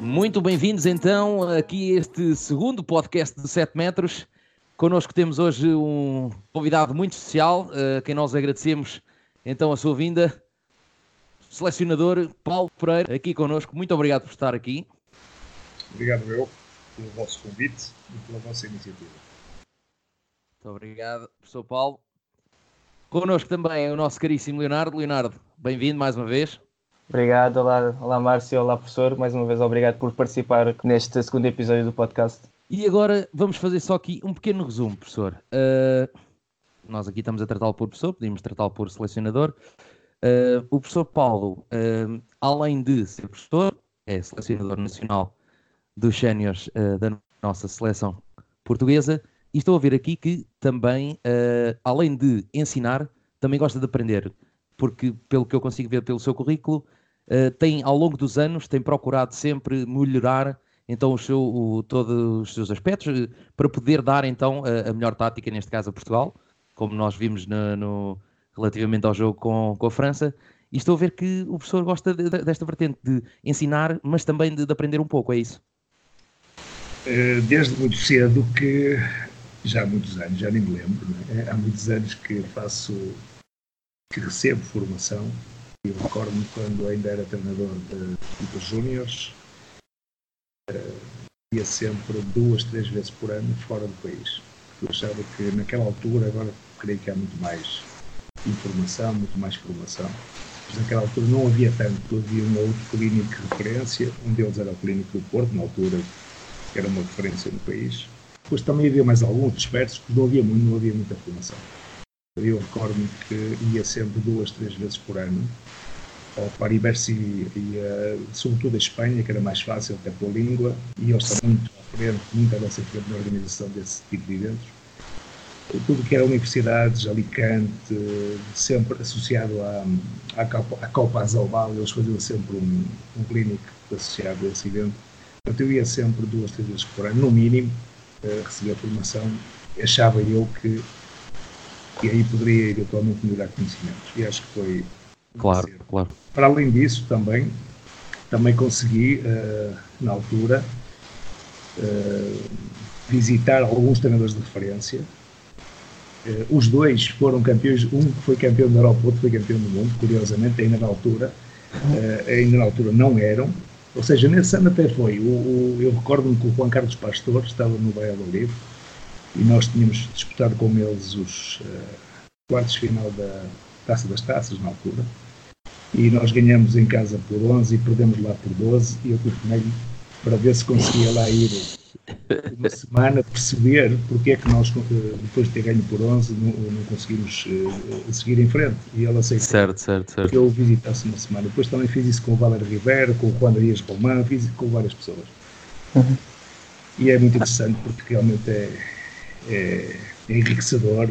Muito bem-vindos então aqui a este segundo podcast de 7 metros. Connosco temos hoje um convidado muito especial, a quem nós agradecemos então a sua vinda. Selecionador Paulo Pereira, aqui connosco. Muito obrigado por estar aqui. Obrigado eu pelo vosso convite e pela vossa iniciativa. Muito obrigado, professor Paulo. Connosco também é o nosso caríssimo Leonardo. Leonardo, bem-vindo mais uma vez. Obrigado, olá, olá Márcio, olá professor, mais uma vez obrigado por participar neste segundo episódio do podcast. E agora vamos fazer só aqui um pequeno resumo, professor. Uh, nós aqui estamos a tratá-lo por professor, podíamos tratá-lo por selecionador. Uh, o professor Paulo, uh, além de ser professor, é selecionador nacional dos séniores da nossa seleção portuguesa. E estou a ver aqui que também, além de ensinar, também gosta de aprender. Porque, pelo que eu consigo ver pelo seu currículo, uh, tem, ao longo dos anos, tem procurado sempre melhorar então o seu, o, todos os seus aspectos uh, para poder dar então a, a, melhor tática, neste caso a Portugal, como nós vimos no, no, relativamente ao jogo com, com a França. E estou a ver que o professor gosta de, de, desta vertente de ensinar, mas também de, de, aprender um pouco, é isso? Eh, desde muito cedo que, já há muitos anos, já nem me lembro, é? há muitos anos que faço, que recebo formação eu recordo-me quando ainda era treinador de equipas júniores, uh, ia sempre duas, três vezes por ano fora do país. Eu achava que naquela altura, agora creio que há muito mais informação, muito mais formação, mas naquela altura não havia tanto, havia um outro clínico de referência, um deles era o Clínico do Porto, na altura que era uma referência no país. Depois também havia mais alguns expertos, porque não havia muito, não havia muita formação. Eu recordo-me que ia sempre duas, três vezes por ano ao Paribers e, e uh, sobretudo a Espanha, que era mais fácil até pela língua, e eles estão muito à frente, muito frente na organização desse tipo de eventos. Tudo que era universidades, Alicante, sempre associado à, à, Copa, à Copa Azalbal, eles faziam sempre um, um clínico associado a esse evento. Portanto, eu ia sempre duas, três vezes por ano, no mínimo, uh, receber formação. Achava eu que, que aí poderia eventualmente melhorar conhecimentos. E acho que foi Claro, claro. Para além disso, também, também consegui, uh, na altura, uh, visitar alguns treinadores de referência. Uh, os dois foram campeões, um foi campeão da Europa, outro foi campeão do mundo, curiosamente, ainda na altura. ainda na altura não eram. Ou seja, nesse ano até foi. O, o, eu recordo-me que o Juan Carlos Pastor estava no Valladolid e nós tínhamos disputado com eles os quartos de final da, Taça das Taças, na altura, e nós ganhamos em casa por 11 e perdemos lá por 12, e eu telefonei para ver se conseguia lá ir uma semana perceber porque é que nós, eh, depois de ter ganho por 11, não, não conseguimos uh, seguir em frente. E ela aceitou certo, certo, certo. que eu visitasse uma semana. Depois também fiz isso com o Valer Rivera, com o Juan Dias Román, fiz isso com várias pessoas. Uhum. E é muito interessante porque realmente é, é, é enriquecedor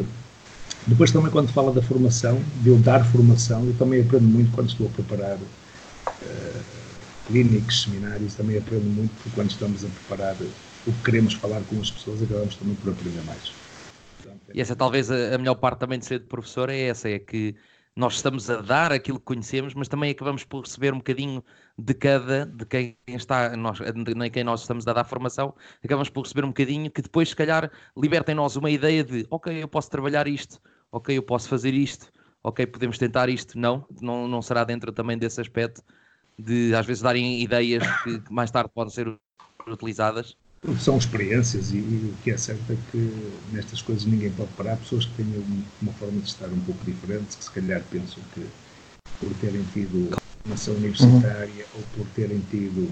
depois também quando fala da formação, de eu dar formação, eu também aprendo muito quando estou a preparar uh, clínicos, seminários, também aprendo muito quando estamos a preparar o que queremos falar com as pessoas, acabamos também por aprender mais. Portanto, é... E essa talvez a, melhor parte também de ser de professor é essa, é que nós estamos a dar aquilo que conhecemos, mas também acabamos por receber um bocadinho de cada, de quem está, nós, de quem nós estamos a dar formação, acabamos por receber um bocadinho que depois, se calhar, liberta em nós uma ideia de, ok, eu posso trabalhar isto, ok, eu posso fazer isto, ok, podemos tentar isto. Não, não, não será dentro também desse aspecto de, às vezes, darem ideias que mais tarde podem ser utilizadas. São experiências e, e, o que é certo é que nestas coisas ninguém pode parar. Pessoas que tenham uma forma de estar um pouco diferente, que se calhar pensam que por terem tido formação universitária uhum. ou por terem tido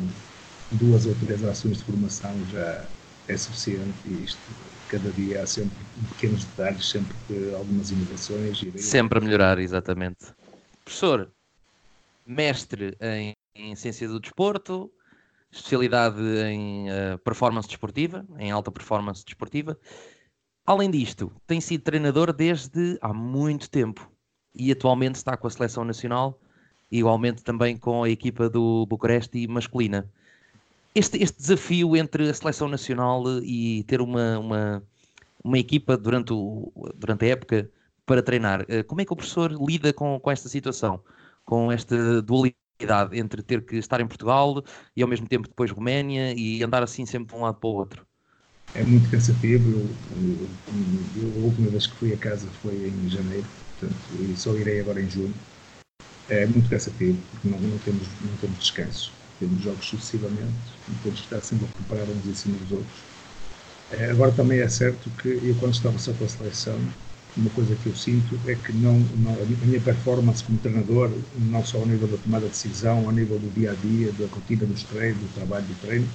duas ou três ações de formação já é suficiente e isto cada dia há sempre pequenos detalhes, sempre algumas inovações. E sempre a melhorar, exatamente. Professor, mestre em, em ciência do desporto, especialidade em uh, performance desportiva, em alta performance desportiva. Além disto, tem sido treinador desde há muito tempo e atualmente está com a seleção nacional, igualmente também com a equipa do Bucareste masculina. este, este desafio entre a seleção nacional e ter uma, uma, uma equipa durante, o, durante a época para treinar, uh, como é que o professor lida com, com esta situação? Com esta dualidade entre ter que estar em Portugal e ao mesmo tempo depois Roménia e andar assim sempre de um lado para o outro? É muito cansativo. Eu, eu, eu, a última vez que fui a casa foi em janeiro, portanto, e só irei agora em junho. É muito cansativo, porque não, não, temos, não temos descanso. Temos jogos sucessivamente, temos que estar sempre a preparar uns em cima dos outros. É, agora também é certo que eu, quando estava só com a seleção, uma coisa que eu sinto é que não, não, a minha performance como treinador, não só ao nível da tomada de decisão, ao nível do dia a dia, da rotina dos treinos, do trabalho do treino,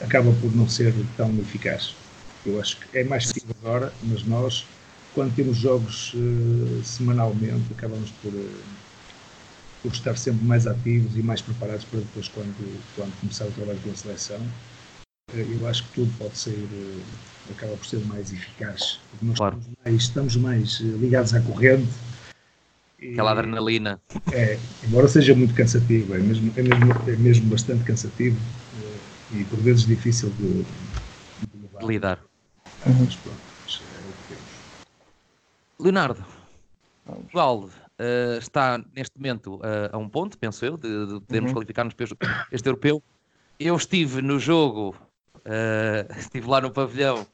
acaba por não ser tão eficaz. Eu acho que é mais possível agora, mas nós, quando temos jogos uh, semanalmente, acabamos por, uh, por estar sempre mais ativos e mais preparados para depois, quando, quando começar o trabalho com a seleção. Uh, eu acho que tudo pode ser, acaba por ser mais eficaz. Porque nós claro. estamos mais, estamos mais ligados à corrente. Aquela adrenalina. É, embora seja muito cansativo, é mesmo, é mesmo, é mesmo bastante cansativo e por vezes difícil de, de, de lidar. Uhum. Mas pronto, é Leonardo, Portugal uh, está neste momento uh, a um ponto, penso eu, de, de podermos uhum. qualificar-nos para este europeu. Eu estive no jogo, uh, estive lá no pavilhão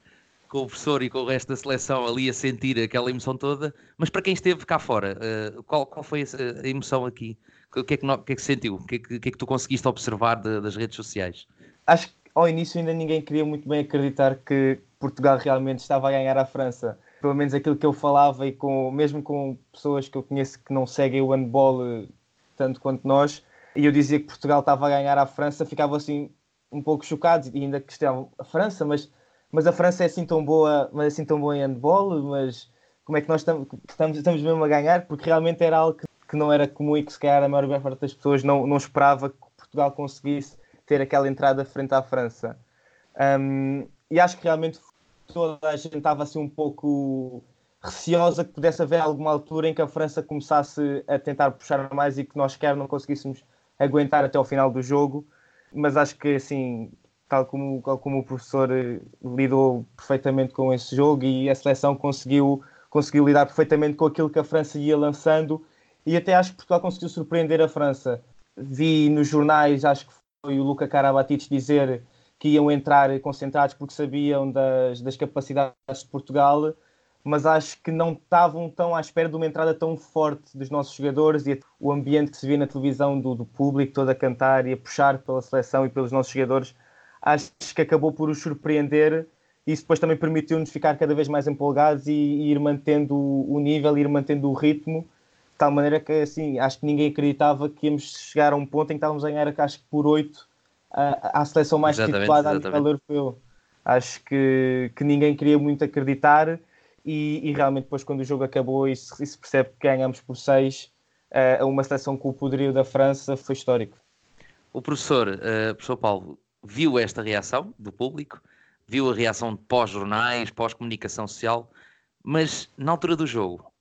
com o professor e com o resto da seleção ali a sentir aquela emoção toda, mas para quem esteve cá fora, qual, qual foi a emoção aqui? O que é que, que, é que sentiu? O que é que, que, é que tu conseguiste observar de, das redes sociais? acho que ao início ainda ninguém queria muito bem acreditar que Portugal realmente estava a ganhar a França. Pelo menos aquilo que eu falava e com, mesmo com pessoas que eu conheço que não seguem o handball eh, tanto quanto nós, e eu dizia que Portugal estava a ganhar a França, ficava assim um pouco chocado e ainda questionavam a França, mas, mas a França é assim tão boa, mas é assim tão boa em handball, mas como é que nós estamos, estamos, estamos mesmo a ganhar? Porque realmente era algo que, que não era comum e que se calhar a maior parte das pessoas não, não esperava que Portugal conseguisse ter aquela entrada frente à França. Um, e acho que realmente toda a gente estava assim um pouco receosa que pudesse haver alguma altura em que a França começasse a tentar puxar mais e que nós quer não conseguíssemos aguentar até ao final do jogo. Mas acho que assim, tal como, tal como o professor eh, lidou perfeitamente com esse jogo e a seleção conseguiu, conseguiu lidar perfeitamente com aquilo que a França ia lançando e até acho que Portugal conseguiu surpreender a França. Vi nos jornais, acho que foi o Luca Carabatides dizer que iam entrar concentrados porque sabiam das, das capacidades de Portugal, mas acho que não estavam tão à espera de uma entrada tão forte dos nossos jogadores e o ambiente que se via na televisão do, do público todo a cantar e a puxar pela seleção e pelos nossos jogadores, acho que acabou por os surpreender. E isso depois também permitiu-nos ficar cada vez mais empolgados e, e ir mantendo o nível, ir mantendo o ritmo de tal maneira que assim, acho que ninguém acreditava que íamos chegar a um ponto em que estávamos a ganhar acho que por 8 à seleção mais exatamente, titulada a nível europeu. Acho que, que ninguém queria muito acreditar e, e realmente depois quando o jogo acabou e se, e se percebe que ganhamos por 6 a uh, uma seleção com o poderio da França foi histórico. O professor, uh, professor Paulo, viu esta reação do público, viu a reação pós-jornais, pós-comunicação social, mas na altura do jogo,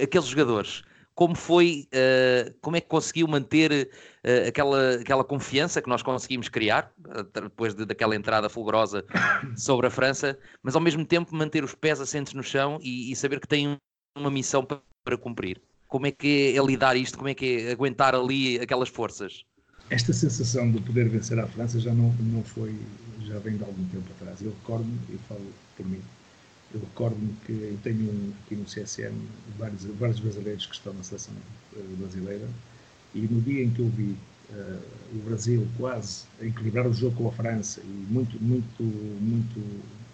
aqueles jogadores, como foi, uh, como é que conseguiu manter uh, aquela, aquela confiança que nós conseguimos criar, uh, depois de, daquela entrada fulgurosa sobre a França, mas ao mesmo tempo manter os pés assentes no chão e, e saber que tem uma missão para, para, cumprir. Como é que é lidar isto? Como é que é aguentar ali aquelas forças? Esta sensação de poder vencer a França já não, não foi, já vem de algum tempo atrás. Eu recordo-me, eu falo por mim, eu recordo-me que eu tenho aqui no CSM vários, vários brasileiros que estão na seleção eh, brasileira e no dia em que eu vi uh, o Brasil quase a equilibrar o jogo com a França e muito, muito, muito,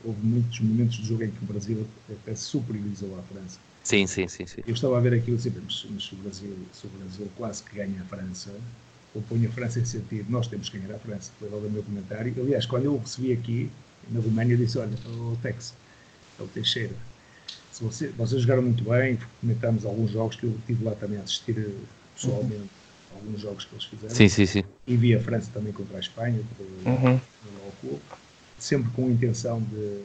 houve muitos momentos do jogo em que o Brasil até superiorizou a França. Sim, sim, sim, sim. Eu estava a ver aquilo sempre, mas, mas se, o Brasil, se o Brasil quase que ganha a França, ou põe a França em sentido, nós temos que ganhar a França. Foi logo o meu comentário. Aliás, quando eu o recebi aqui, na Alemanha, disse, olha, o Tex, é o Teixeira. Se você, vocês jogaram muito bem, comentámos alguns jogos que eu estive lá também a assistir eh, pessoalmente, uhum. alguns jogos que eles fizeram. Sim, sim, sim. E vi a França também contra a Espanha, uhum. no sempre com a intenção de,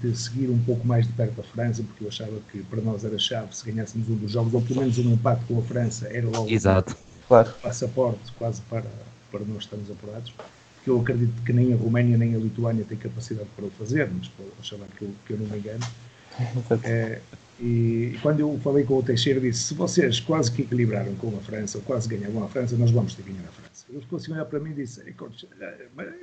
de seguir um pouco mais de perto a França, porque eu achava que para nós era chave se ganhássemos um dos jogos, ou pelo menos um empate com a França, era logo Exato. Um claro. passaporte quase para, para nós estarmos apurados. Que eu acredito que nem a Roménia nem a Lituânia têm capacidade para o fazer, mas oxalá que eu, que eu não me engano. É, e, quando eu falei com o Teixeira, disse: se vocês quase que equilibraram com a França, ou quase ganharam a França, nós vamos ter que ganhar a França. Ele ficou assim a olhar para mim e disse: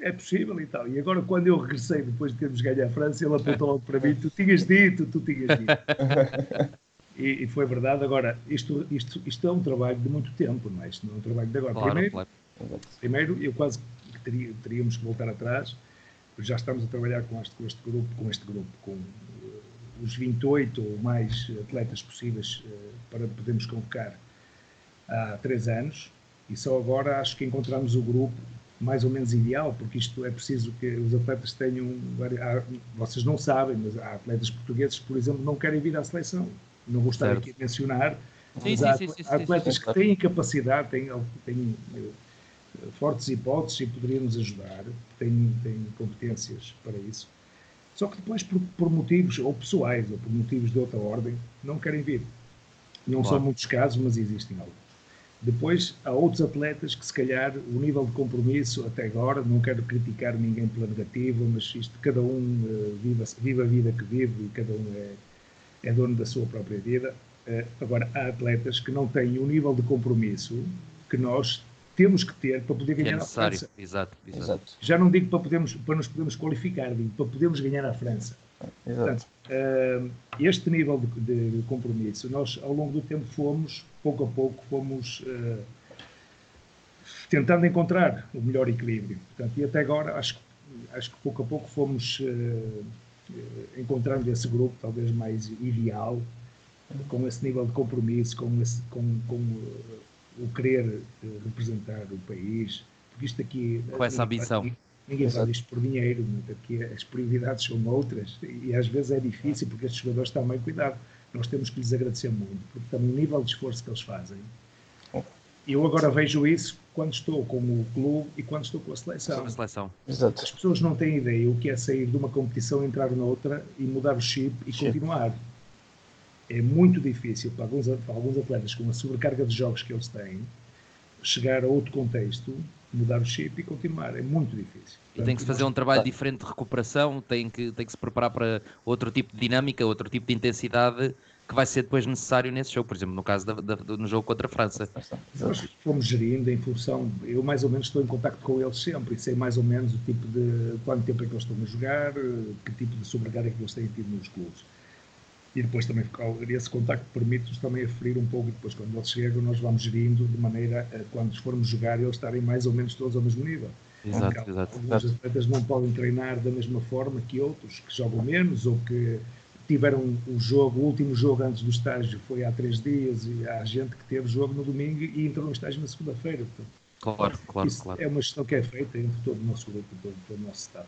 é possível e tal. E agora, quando eu regressei, depois de termos ganho a França, ele apontou logo para mim: tu tinhas dito, tu tinhas dito. e, e, foi verdade. Agora, isto, isto, isto é um trabalho de muito tempo, não é? Isto não é um trabalho de agora. Claro, primeiro, claro. primeiro, eu quase teria, teríamos que voltar atrás, já estamos a trabalhar com este, com este grupo, com este grupo, com os 28 ou mais atletas possíveis uh, para podermos convocar há três anos e só agora acho que encontramos o grupo mais ou menos ideal, porque isto é preciso que os atletas tenham. Há, vocês não sabem, mas há atletas portugueses que, por exemplo, não querem vir à seleção. Não vou estar certo. aqui a mencionar, sim, mas sim, há, sim, há atletas que têm capacidade, têm, têm uh, fortes hipóteses e poderiam nos ajudar, têm, têm competências para isso só que depois, por, por, motivos ou pessoais ou por motivos de outra ordem, não querem vir. Não claro. são muitos casos, mas existem alguns. Depois, há outros atletas que, se calhar, o nível de compromisso até agora, não quero criticar ninguém pela negativa, mas isto, cada um uh, vive, vive, a vida que vive e cada um é, é dono da sua própria vida. Uh, agora, há atletas que não têm o nível de compromisso que nós temos que ter para poder ganhar é a França. Exato, exato. Já não digo para, podermos, para nos podermos qualificar, digo para podermos ganhar a França. Portanto, uh, este nível de, de, compromisso, nós ao longo do tempo fomos, pouco a pouco, fomos uh, tentando encontrar o melhor equilíbrio. Portanto, e até agora acho, acho que pouco a pouco fomos uh, encontrando esse grupo talvez mais ideal, com esse nível de compromisso, com, esse, com, com o querer eh, representar o país, porque isto aqui. Com essa ambição. Ninguém, ninguém faz isto por dinheiro, aqui as prioridades são outras e às vezes é difícil porque estes jogadores estão bem cuidado. Nós temos que lhes agradecer muito, porque também o nível de esforço que eles fazem. Eu agora vejo isso quando estou com o clube e quando estou com a seleção. A seleção. Exato. As pessoas não têm ideia o que é sair de uma competição, entrar noutra e mudar o chip e chip. continuar é muito difícil para alguns, para alguns atletas com a sobrecarga de jogos que eles têm chegar a outro contexto, mudar o chip e continuar. É muito difícil. E tem que se fazer um trabalho diferente de recuperação, tem que, tem que se preparar para outro tipo de dinâmica, outro tipo de intensidade que vai ser depois necessário nesse jogo, por exemplo, no caso da, da, no jogo contra a França. Nós fomos gerindo em função, eu mais ou menos estou em contato com eles sempre e sei mais ou menos o tipo de quanto tempo é que eles estão a jogar, que tipo de sobrecarga é que eles têm tido nos clubes e depois também esse contacto permite-nos também aferir um pouco e depois quando eles chegam nós vamos gerindo de maneira a quando formos jogar eles estarem mais ou menos todos ao mesmo nível. Exato, exato. Alguns atletas não podem treinar da mesma forma que outros que jogam menos ou que tiveram o jogo, o último jogo antes do estágio foi há três dias e há gente que teve jogo no domingo e entrou no estágio na segunda-feira. Claro, claro, claro. É uma gestão que é feita entre todo o nosso grupo, todo, todo o nosso staff.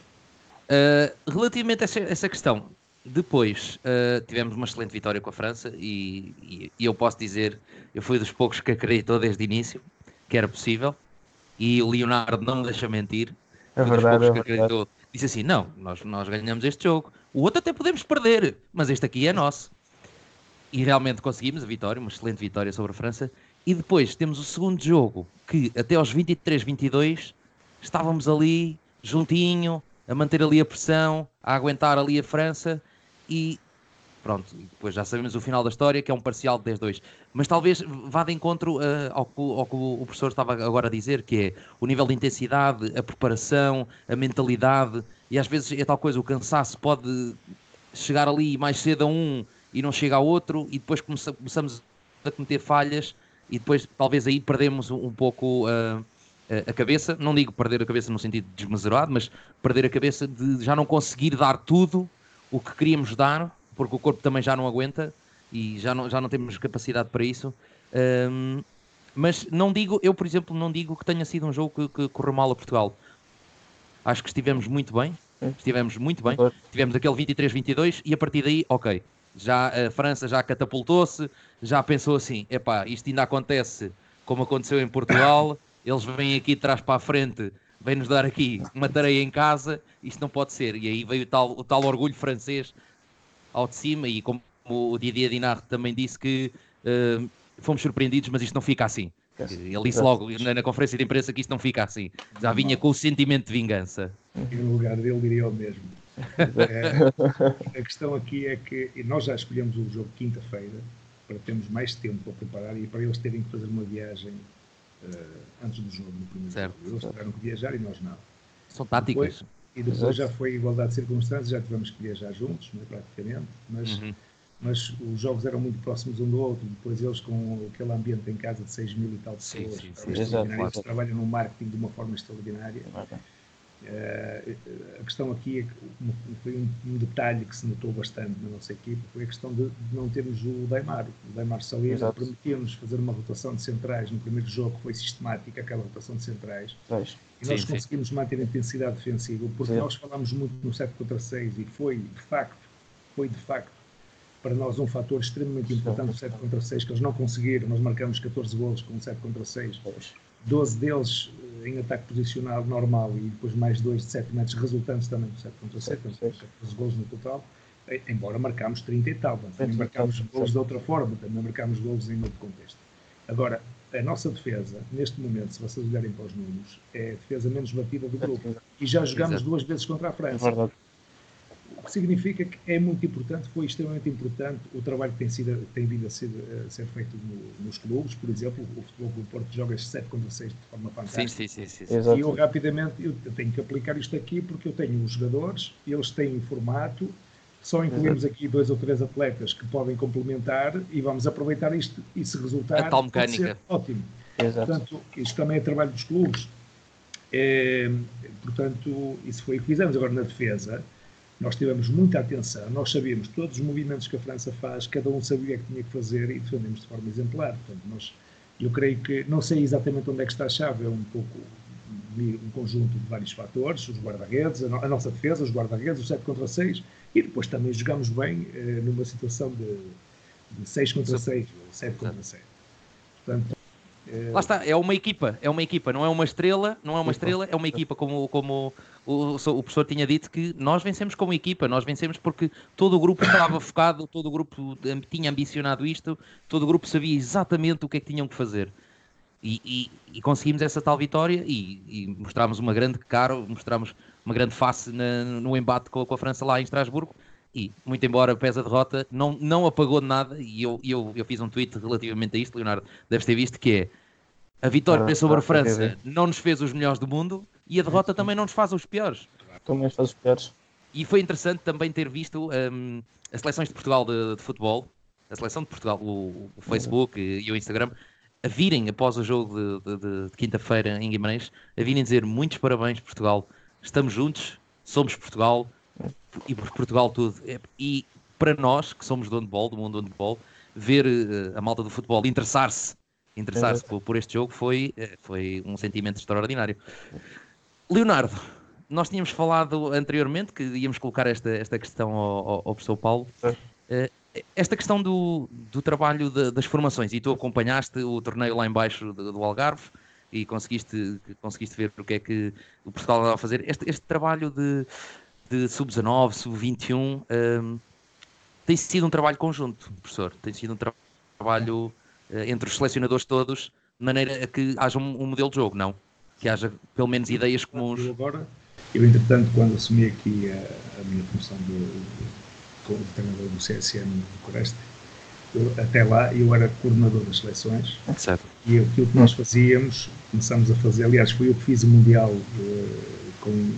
Uh, relativamente a essa, essa questão, depois uh, tivemos uma excelente vitória com a França e, e, e, eu posso dizer, eu fui dos poucos que acreditou desde o início que era possível e o Leonardo não me deixa mentir. É verdade, é verdade. Disse assim: não, nós, nós ganhamos este jogo. O outro até podemos perder, mas este aqui é nosso. E realmente conseguimos a vitória, uma excelente vitória sobre a França. E depois temos o segundo jogo, que até aos 23, 22 estávamos ali juntinho, a manter ali a pressão, a aguentar ali a França e pronto, depois já sabemos o final da história, que é um parcial de 10-2. Mas talvez vá de encontro uh, ao, que, ao, que, o professor estava agora a dizer, que é o nível de intensidade, a preparação, a mentalidade, e às vezes é tal coisa, o cansaço pode chegar ali mais cedo a um e não chega ao outro, e depois começa, começamos a cometer falhas, e depois talvez aí perdemos um, um pouco uh, a cabeça, não digo perder a cabeça no sentido desmesurado, mas perder a cabeça de já não conseguir dar tudo o que queríamos dar, porque o corpo também já não aguenta e já não, já não temos capacidade para isso. Um, mas não digo, eu por exemplo, não digo que tenha sido um jogo que, que correu mal a Portugal. Acho que estivemos muito bem, estivemos muito bem, tivemos aquele 23-22 e a partir daí, ok, já a França já catapultou-se, já pensou assim, epá, isto ainda acontece como aconteceu em Portugal, eles vêm aqui de trás para a frente vem-nos dar aqui uma tarefa em casa, isto não pode ser. E aí veio o tal, o tal orgulho francês ao de cima, e como o Didier Dinard também disse que uh, fomos surpreendidos, mas isto não fica assim. Ele disse logo na, na, conferência de imprensa que isto não fica assim. Já vinha com o sentimento de vingança. E no lugar dele diria o mesmo. é, a questão aqui é que nós já escolhemos o jogo quinta-feira para termos mais tempo para preparar e para eles terem que fazer uma viagem antes do jogo, no primeiro certo, jogo. Eles tiveram que viajar e nós não. São táticas. Depois, e depois já foi igualdade de circunstâncias, já tivemos que viajar juntos, né, praticamente, mas, uhum. mas os jogos eram muito próximos um do outro, depois eles com aquele ambiente em casa de 6 mil e tal pessoas, sim, sim, sim. eles trabalham no marketing de uma forma extraordinária. Uh, a questão aqui é que foi um, um, detalhe que se notou bastante na nossa equipe, foi a questão de, de não termos o Daimar. O Daimar Salina permitiu-nos fazer uma rotação de centrais no primeiro jogo, que foi sistemática, aquela rotação de centrais. Pois. E nós sim, conseguimos sim. manter a intensidade defensiva, porque sim. nós falámos muito no 7 contra 6 e foi, de facto, foi de facto para nós um fator extremamente importante o 7 contra 6, que eles não conseguiram. Nós marcamos 14 golos com o 7 contra 6. 12 deles em ataque posicional normal e depois mais dois de 7 metros resultantes também do 7 contra 7, 14 gols no total, embora marcámos 30 e tal, também marcámos gols de outra forma, também marcámos gols em outro contexto. Agora, a nossa defesa, neste momento, se vocês olharem para os números, é a defesa menos batida do grupo. E já jogámos duas vezes contra a França. É verdade. O que significa que é muito importante, foi extremamente importante o trabalho que tem, sido, tem vindo a ser, a ser feito no, nos clubes, por exemplo, o Futebol do Porto joga 7 contra 6 de forma fantástica. Sim, sim, sim. sim, sim. E eu rapidamente eu tenho que aplicar isto aqui porque eu tenho os jogadores, eles têm o formato, só incluímos aqui dois ou três atletas que podem complementar e vamos aproveitar isto e se resultar. A tal mecânica. Ótimo. Exato. Portanto, isto também é trabalho dos clubes. É, portanto, isso foi o que fizemos. Agora, na defesa, nós tivemos muita atenção, nós sabíamos todos os movimentos que a França faz, cada um sabia o que tinha que fazer e defendemos de forma exemplar. Portanto, nós, eu creio que, não sei exatamente onde é que está a chave, é um pouco um conjunto de vários fatores, os guarda-redes, a, nossa defesa, os guarda-redes, o 7 contra 6, e depois também jogamos bem eh, numa situação de, de 6 contra 6, ou 7 contra 7. Portanto, é... Lá está, é uma equipa, é uma equipa, não é uma estrela, não é uma estrela, é uma equipa, como, como o, o, professor tinha dito, que nós vencemos como equipa, nós vencemos porque todo o grupo estava focado, todo o grupo tinha ambicionado isto, todo o grupo sabia exatamente o que é que tinham que fazer. E, e, e conseguimos essa tal vitória e, e mostramos uma grande cara, mostramos uma grande face na, no embate com, com, a França lá em Estrasburgo. E, muito embora pese a derrota, não, não apagou de nada. E eu, eu, eu fiz um tweet relativamente a isto, Leonardo, deves ter visto, que é a vitória ah, sobre a França não nos fez os melhores do mundo e a derrota também não nos faz os piores. Também faz os piores. E foi interessante também ter visto um, as seleções de Portugal de, de, futebol, a seleção de Portugal, o, o Facebook e, e, o Instagram, a virem após o jogo de, de, de quinta-feira em Guimarães, a virem dizer muitos parabéns Portugal, estamos juntos, somos Portugal e por Portugal tudo. E para nós, que somos do handball, do mundo do handball, ver uh, a malta do futebol interessar-se interessar-se por, por, este jogo foi, eh, foi um sentimento extraordinário. Leonardo, nós tínhamos falado anteriormente que íamos colocar esta, esta questão ao, ao, ao professor Paulo. É. Esta questão do, do trabalho de, das formações, e tu acompanhaste o torneio lá embaixo do, do Algarve e conseguiste, conseguiste ver o que é que o Portugal estava a fazer. Este, este trabalho de, de sub-19, sub-21 um, tem sido um trabalho conjunto, professor. Tem sido um tra trabalho eh, entre os selecionadores todos, de maneira a que haja um, um, modelo de jogo, não? Que haja pelo menos ideias comuns. Eu agora, eu entretanto, quando assumi aqui a, a minha função de, de treinador do CSN no Coreste, eu, até lá eu era coordenador das seleções certo. e aquilo que nós fazíamos, começámos a fazer, aliás, foi eu que fiz o Mundial uh, com,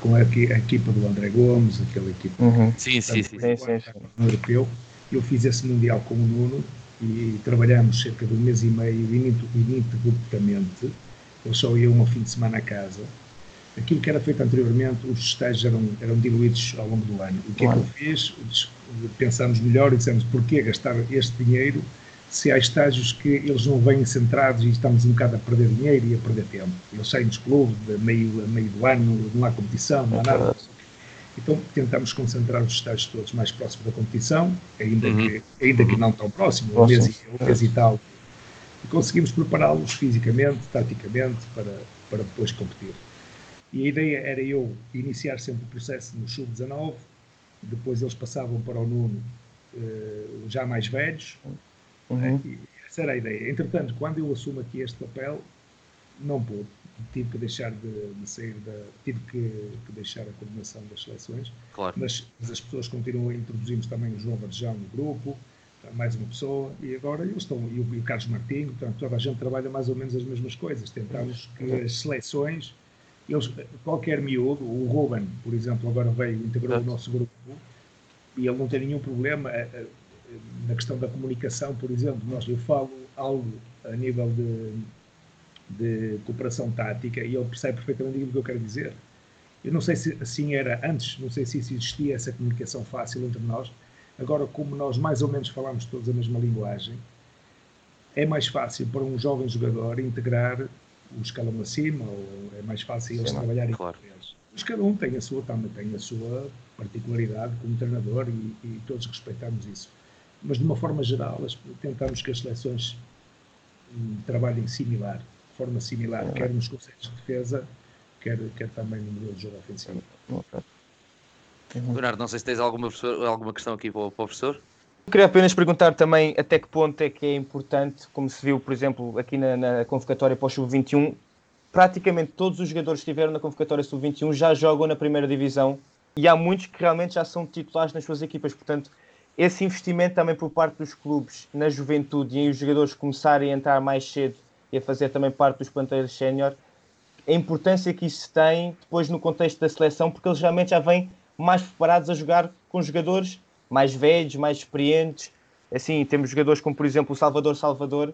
com a, a, equipa do André Gomes, aquela equipa uhum. sim, sim, sim, sim, sim, sim. europeu. Eu fiz esse Mundial com o Nuno e trabalhamos cerca de um mês e meio ininterruptamente. Eles só iam ao fim de semana a casa. Aquilo que era feito anteriormente, os estágios eram, eram diluídos ao longo do ano. O que claro. é que eu fiz? Pensámos melhor e dissemos porquê gastar este dinheiro se há estágios que eles não vêm centrados e estamos um bocado a perder dinheiro e a perder tempo. Eles saem dos clubes meio, a meio do ano, não há competição, não há nada. Então tentamos concentrar os estágios todos mais próximos da competição, ainda, uhum. que, ainda que não tão próximo, um mês, um mês e tal, e conseguimos prepará-los fisicamente, taticamente, para, para depois competir. E a ideia era eu iniciar sempre o processo no sub-19, depois eles passavam para o Nuno uh, já mais velhos, uhum. essa era a ideia. Entretanto, quando eu assumo aqui este papel, não pude. Tive que deixar de, de sair da. Tive que, que, deixar a coordenação das seleções. Claro. Mas, mas, as pessoas continuam, introduzimos também o João Varjão no grupo, mais uma pessoa, e agora eles estão, e o, e o Carlos Martinho, portanto, toda a gente trabalha mais ou menos as mesmas coisas. Tentamos que as seleções, eles, qualquer miúdo, o Ruben, por exemplo, agora veio, integrou o nosso grupo, e ele não tem nenhum problema eh, eh, na questão da comunicação, por exemplo, nós, eu falo algo a nível de, de cooperação tática e ele percebe perfeitamente aquilo que eu quero dizer. Eu não sei se assim era antes, não sei se existia essa comunicação fácil entre nós. Agora, como nós mais ou menos falamos todos a mesma linguagem, é mais fácil para um jovem jogador integrar o escalão acima, ou é mais fácil eles trabalharem claro. com eles. Mas cada um tem a sua, também tem a sua particularidade como treinador e, e todos respeitamos isso. Mas de uma forma geral, tentamos que as seleções hum, trabalhem similar, forma similar, quer nos conceitos de defesa, quer, quer também no modelo de jogo ofensivo. Bernardo, não sei se tens alguma, alguma questão aqui para o, para o professor. Eu queria apenas perguntar também até que ponto é que é importante, como se viu, por exemplo, aqui na, na convocatória para o Sub-21, praticamente todos os jogadores que estiveram na convocatória Sub-21 já jogam na primeira divisão e há muitos que realmente já são titulares nas suas equipas. Portanto, esse investimento também por parte dos clubes na juventude e em os jogadores começarem a entrar mais cedo e a fazer também parte dos plantéis sénior, a importância que isso tem depois no contexto da seleção, porque eles realmente já vêm mais preparados a jogar com jogadores mais velhos, mais experientes. Assim, temos jogadores como, por exemplo, o Salvador Salvador,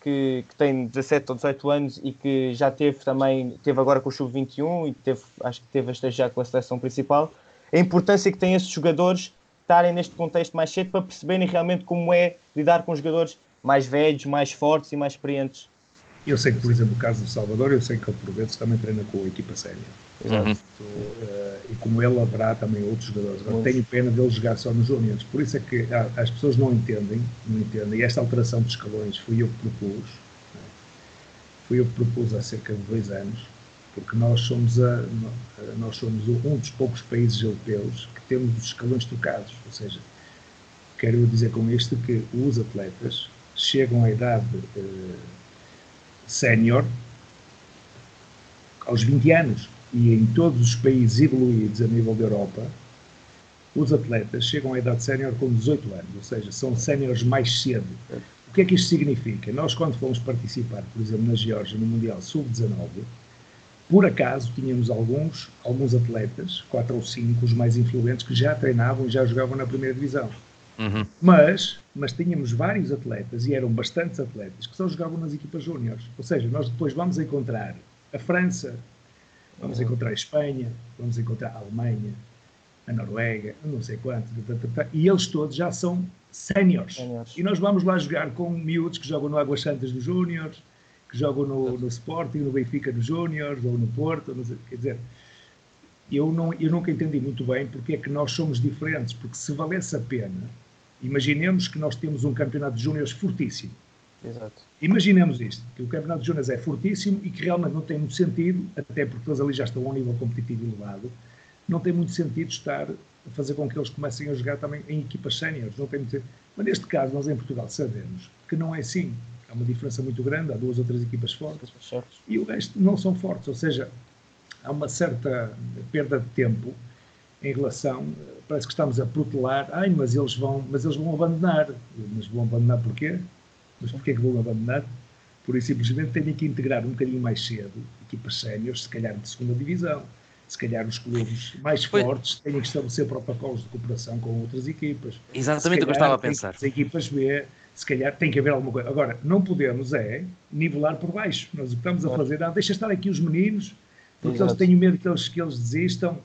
que, que, tem 17 ou 18 anos e que já teve também, teve agora com o Sub-21 e teve, acho que teve a estagiar com a seleção principal. A importância que têm esses jogadores estarem neste contexto mais cedo para perceberem realmente como é lidar com jogadores mais velhos, mais fortes e mais experientes. Eu sei que, por exemplo, no caso do Salvador, eu sei que ele por vezes também treina com a equipa séria. Uhum. Uh, e como ele haverá também outros jogadores. Agora, tenho pena dele jogar só nos júniores. Por isso é que ah, as pessoas não entendem, não entendem. E esta alteração de escalões fui eu que propus. Né? Fui eu que propus há cerca de dois anos, porque nós somos, a, nós somos um dos poucos países europeus que temos os escalões trocados. Ou seja, quero dizer com isto que os atletas chegam à idade uh, sénior aos 20 anos e em todos os países evoluídos a nível da Europa, os atletas chegam à idade sénior com 18 anos, ou seja, são séniores mais cedo. O que é que isto significa? Nós, quando fomos participar, por exemplo, na Geórgia, no Mundial Sub-19, por acaso tínhamos alguns, alguns atletas, quatro ou cinco, os mais influentes, que já treinavam e já jogavam na primeira divisão. Uhum. Mas, mas tínhamos vários atletas, e eram bastantes atletas, que só jogavam nas equipas júniores. Ou seja, nós depois vamos encontrar a França, Vamos encontrar a Espanha, vamos encontrar a Alemanha, a Noruega, não sei quanto, e eles todos já são séniores. E nós vamos lá jogar com miúdos que jogam no Águas Santas dos Júniores, que jogam no, no Sporting, no Benfica dos Júniores, ou no Porto, sei, quer dizer, eu, não, eu nunca entendi muito bem porque é que nós somos diferentes, porque se valesse a pena, imaginemos que nós temos um campeonato de júniores fortíssimo, Exato. Imaginemos isto, que o Campeonato de Júnior é fortíssimo e que realmente não tem muito sentido, até porque eles ali já estão a um nível competitivo elevado, não tem muito sentido estar a fazer com que eles comecem a jogar também em equipas séniores. Não tem muito sentido. Mas neste caso, nós em Portugal sabemos que não é assim. Há uma diferença muito grande, há duas ou três equipas fortes e o resto não são fortes. Ou seja, há uma certa perda de tempo em relação, parece que estamos a protelar, ai, mas eles vão, mas eles vão abandonar. Mas vão abandonar porquê? Mas porquê que vou abandonar? Por isso, simplesmente tenho que integrar um bocadinho mais cedo equipas séniores, se calhar de segunda divisão. Se calhar os clubes mais Foi... fortes têm que estabelecer protocolos de cooperação com outras equipas. Exatamente o que eu estava a pensar. As equipas B, se calhar tem que haver alguma coisa. Agora, não podemos é nivelar por baixo. Nós o que estamos a fazer, ah, deixa estar aqui os meninos, porque Exato. eles têm medo que eles, que eles desistam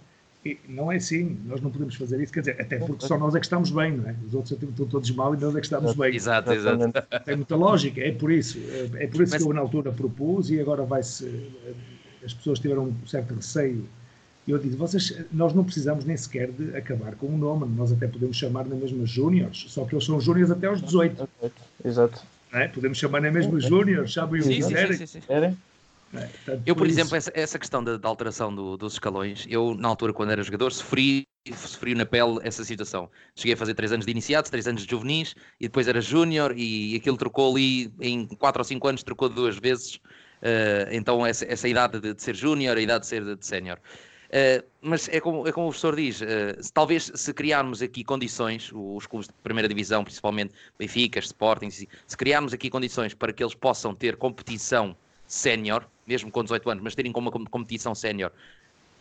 não é assim, nós não podemos fazer isso, quer dizer, até porque só nós é que estamos bem, não é? Os outros estão todos mal e nós é que estamos bem. Exato, exato. Tem muita lógica, é por isso. É, é por isso Mas... que eu na altura propus e agora vai-se. As pessoas tiveram um certo receio. E eu disse, vocês, nós não precisamos nem sequer de acabar com o nome, nós até podemos chamar na mesma Júniors, só que eles são Júniors até aos 18. Exato. É? Podemos chamar na mesma Júniors, sabem o que quiserem. É, eu, por exemplo, essa, essa questão da, da alteração do, dos escalões, eu, na altura, quando era jogador, sofri, sofri na pele essa situação. Cheguei a fazer 3 anos de iniciados, 3 anos de juvenis, e depois era júnior, e aquilo trocou ali, em 4 ou 5 anos, trocou duas vezes. Uh, então, essa, essa idade de, de ser júnior, a idade de ser de, de sénior. Uh, mas é como, é como o professor diz, uh, se, talvez se criarmos aqui condições, os clubes de primeira divisão, principalmente Benfica, Sporting, se criarmos aqui condições para que eles possam ter competição sénior, mesmo com 18 anos, mas terem como uma competição sénior,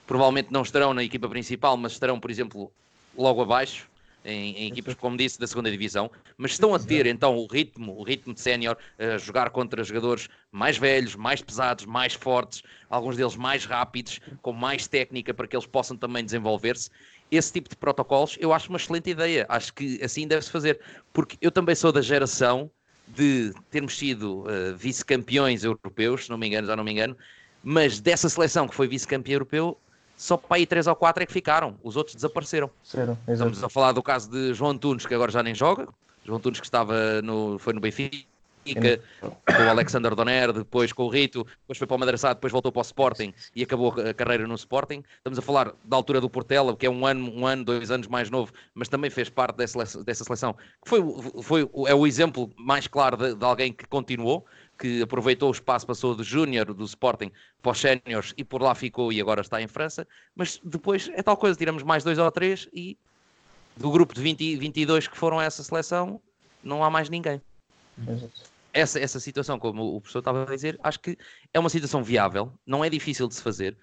provavelmente não estarão na equipa principal, mas estarão, por exemplo, logo abaixo, em, em, equipas, como disse, da segunda divisão, mas estão a ter então o ritmo, o ritmo de sénior, a jogar contra jogadores mais velhos, mais pesados, mais fortes, alguns deles mais rápidos, com mais técnica para que eles possam também desenvolver-se. Esse tipo de protocolos eu acho uma excelente ideia, acho que assim deve-se fazer, porque eu também sou da geração de termos sido uh, vice-campeões europeus, se não me engano, já não me engano, mas dessa seleção que foi vice-campeão europeu, só para aí 3 ou 4 é que ficaram, os outros desapareceram. Sério, Estamos a falar do caso de João Tunes, que agora já nem joga, João Tunes que estava no, foi no Benfica, com o Alexander Doner, depois com o Rito, depois foi para o Madraçado, depois voltou para o Sporting e acabou a carreira no Sporting. Estamos a falar da altura do Portela, que é um ano, um ano, dois anos mais novo, mas também fez parte dessa, dessa seleção. Foi, foi, é o exemplo mais claro de, de alguém que continuou que aproveitou o espaço, passou de Júnior do Sporting para os Séniores e por lá ficou e agora está em França. Mas depois é tal coisa, tiramos mais dois ou três e do grupo de 20, 22 que foram a essa seleção, não há mais ninguém. Essa, essa situação, como o professor estava a dizer, acho que é uma situação viável, não é difícil de se fazer.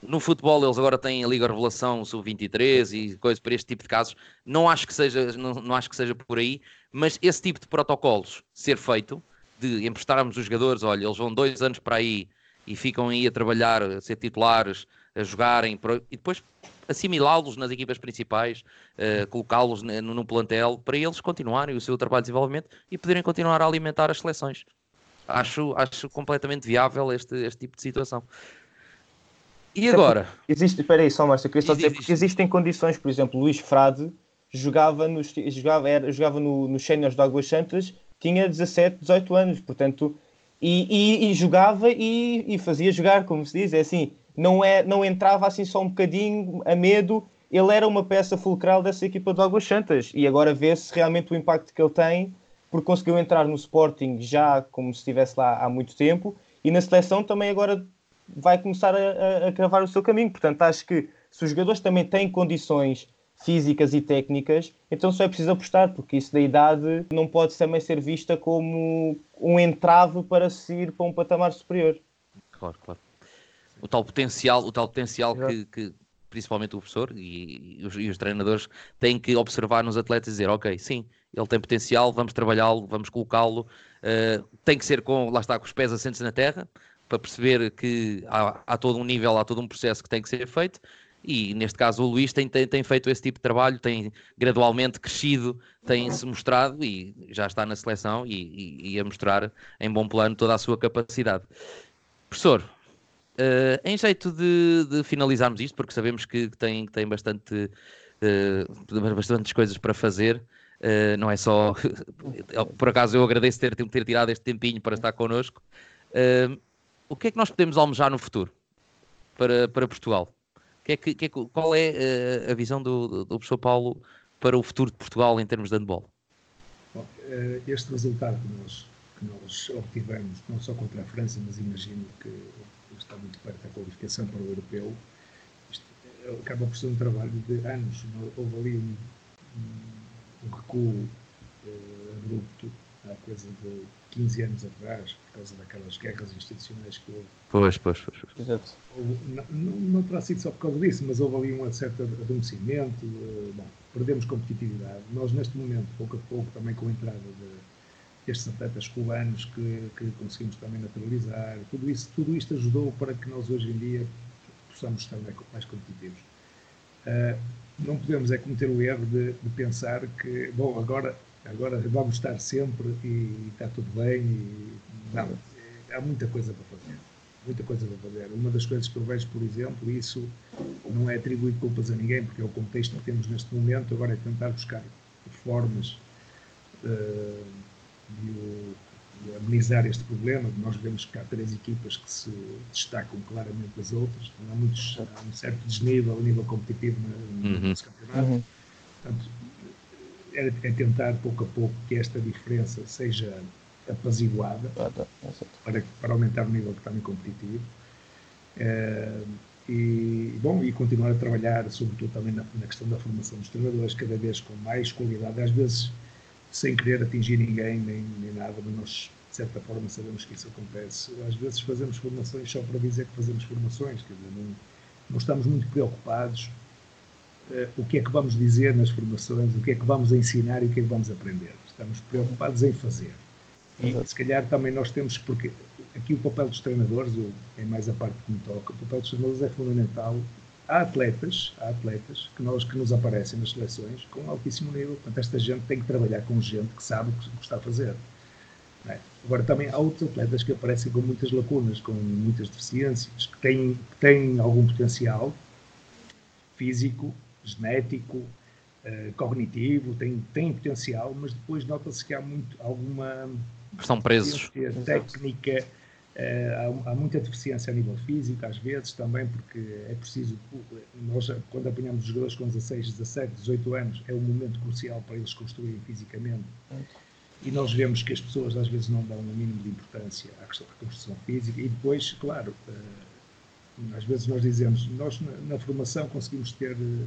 No futebol eles agora têm a Liga Revelação Sub-23 e coisas para este tipo de casos. Não acho que seja, não, não acho que seja por aí, mas esse tipo de protocolos ser feito de emprestarmos os jogadores, olha, eles vão dois anos para aí e ficam aí a trabalhar, a ser titulares, a jogarem, e depois assimilá-los nas equipas principais, uh, colocá-los no, no plantel, para eles continuarem o seu trabalho de desenvolvimento e poderem continuar a alimentar as seleções. Acho, acho completamente viável este, este tipo de situação. E agora? Existe, espera aí, só Márcio, queria só dizer, porque existem condições, por exemplo, Luís Frade jogava, nos, jogava, era, jogava no, nos séniores de Águas Santas tinha 17, 18 anos, portanto, e, e, e jogava e, e, fazia jogar, como se diz, é assim, não, é, não entrava assim só um bocadinho a medo, ele era uma peça fulcral dessa equipa do Águas Santas e agora vê-se realmente o impacto que ele tem, porque conseguiu entrar no Sporting já como se estivesse lá há muito tempo e na seleção também agora vai começar a, a, a cravar o seu caminho. Portanto, acho que se os jogadores também têm condições físicas e técnicas, então só é preciso apostar, porque isso da idade não pode também ser vista como um entrave para se ir para um patamar superior. Claro, claro. O tal potencial, o tal potencial que, que, principalmente o professor e, e, os, e, os, treinadores têm que observar nos atletas e dizer, ok, sim, ele tem potencial, vamos trabalhá-lo, vamos colocá-lo, uh, tem que ser com, lá está, com os pés assentes na terra, para perceber que há, há todo um nível, há todo um processo que tem que ser feito, e neste caso o Luís tem, tem, tem, feito esse tipo de trabalho, tem gradualmente crescido, tem se mostrado e já está na seleção e, e, e, a mostrar em bom plano toda a sua capacidade. Professor, uh, em jeito de, de, finalizarmos isto, porque sabemos que tem, tem bastante, uh, bastantes coisas para fazer. Uh, não é só. Por acaso eu agradeço ter, ter tirado este tempinho para estar connosco. o que é que nós podemos almejar no futuro para, para Portugal? Que é que, que é, qual é uh, a visão do, do professor Paulo para o futuro de Portugal em termos de handball? Bom, uh, este resultado que nós, que nós obtivemos, não só contra a França, mas imagino que está muito perto da qualificação para o europeu, isto acaba por ser um trabalho de anos. Houve ali um, um, um recuo uh, abrupto há coisa de 15 anos atrás, por causa daquelas guerras institucionais que houve. Pois, pois, pois. Exato. Não, não, não, terá sido só por causa disso, mas houve ali um certo adormecimento. Uh, bom, perdemos competitividade. Nós, neste momento, pouco a pouco, também com a entrada de estes atletas cubanos que, que conseguimos também naturalizar, tudo, isso, tudo isto ajudou para que nós hoje em dia possamos estar mais competitivos. Uh, não podemos é cometer o erro de, de pensar que, bom, agora agora vamos estar sempre e está tudo bem. E, não, há muita coisa para fazer. Muita coisa para fazer. Uma das coisas que eu vejo, por exemplo, isso não é atribuir culpas a ninguém, porque é o contexto que temos neste momento, agora é tentar buscar formas uh, de o amenizar este problema. Nós vemos que há três equipas que se destacam claramente das outras. Há, muitos, há um certo desnível a nível competitivo no, uhum. nosso campeonato. Uhum. Portanto, é, é, tentar pouco a pouco que esta diferença seja apaziguada ah, tá. para, para aumentar o nível também competitivo. É, e, bom, e continuar a trabalhar, sobretudo também na, na, questão da formação dos treinadores, cada vez com mais qualidade, às vezes sem querer atingir ninguém nem, nem nada, mas nós, de certa forma, sabemos que isso acontece. Às vezes fazemos formações só para dizer que fazemos formações, quer dizer, não, não estamos muito preocupados uh, o que é que vamos dizer nas formações, o que é que vamos ensinar e o que é que vamos aprender. Estamos preocupados em fazer. E se calhar também nós temos, porque aqui o papel dos treinadores, é mais a parte que me toca, o papel dos treinadores é fundamental. Há atletas, há atletas que, nós, que nos aparecem nas seleções com altíssimo nível. Portanto, esta gente tem que trabalhar com gente que sabe o que está a fazer. É? Agora, também há outros atletas que aparecem com muitas lacunas, com muitas deficiências, que têm, que têm algum potencial físico, genético, uh, cognitivo, têm, têm potencial, mas depois nota-se que há muito, alguma. Estão presos. Técnica há, há, muita deficiência a nível físico, às vezes também, porque é preciso. Nós, quando apanhamos os jogadores com 16, 17, 18 anos, é um momento crucial para eles construírem fisicamente. E nós vemos que as pessoas às vezes não dão o um mínimo de importância à, construção física. E depois, claro, uh, às vezes nós dizemos, nós na, formação conseguimos ter uh,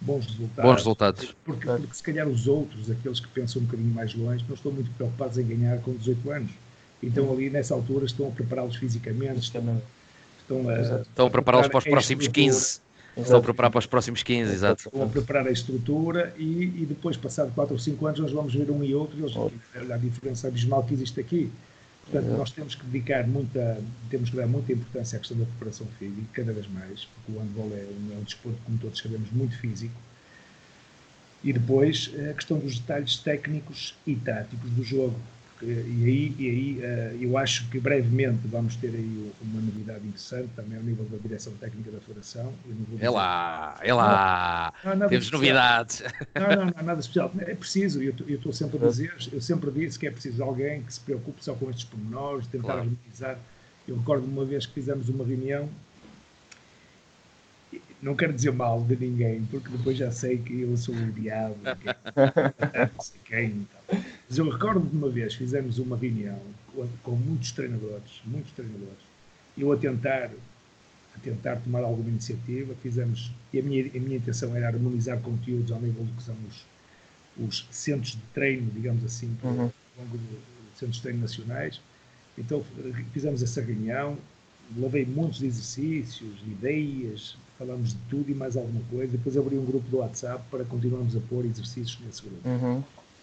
bons resultados. Bons resultados. Porque, porque se calhar os outros, aqueles que pensam um bocadinho mais longe, não estão muito preocupados em ganhar com 18 anos então ali nessa altura estão a prepará-los fisicamente, estão, estão a, estão a prepará-los para os próximos 15. Estão a preparar para os próximos 15, exato. Estão a preparar a estrutura e, e depois, passado 4 ou 5 anos, nós vamos ver um e outro e eles, olha a diferença abismal que existe aqui. Portanto, nós temos que dedicar muita, temos que dar muita importância à questão da preparação física, cada vez mais, porque o handball é um, é um desporto, como todos sabemos, muito físico. E depois a questão dos detalhes técnicos e táticos do jogo. E aí, e aí eh, eu acho que brevemente vamos ter aí uma novidade interessante também ao nível da direção técnica da Federação. É lá, é lá, não, não, temos novidades. Não, não, não, nada especial. É preciso, eu estou sempre a dizer, eu sempre disse que é preciso alguém que se preocupe só com estes pormenores, tentar claro. harmonizar. Eu recordo uma vez que fizemos uma reunião não quero dizer mal de ninguém, porque depois já sei que eu sou o diabo, não sei quem. Então. Mas eu recordo de uma vez, fizemos uma reunião com, muitos treinadores, muitos treinadores, eu a tentar, a tentar tomar alguma iniciativa, fizemos, e a minha, a minha intenção era harmonizar conteúdos ao nível do que são os, os centros de treino, digamos assim, uhum. longo de centros de treino nacionais. Então fizemos essa reunião, levei muitos exercícios, ideias, falamos de tudo e mais alguma coisa. Depois abri um grupo do WhatsApp para continuarmos a pôr exercícios nesse grupo. Uhum.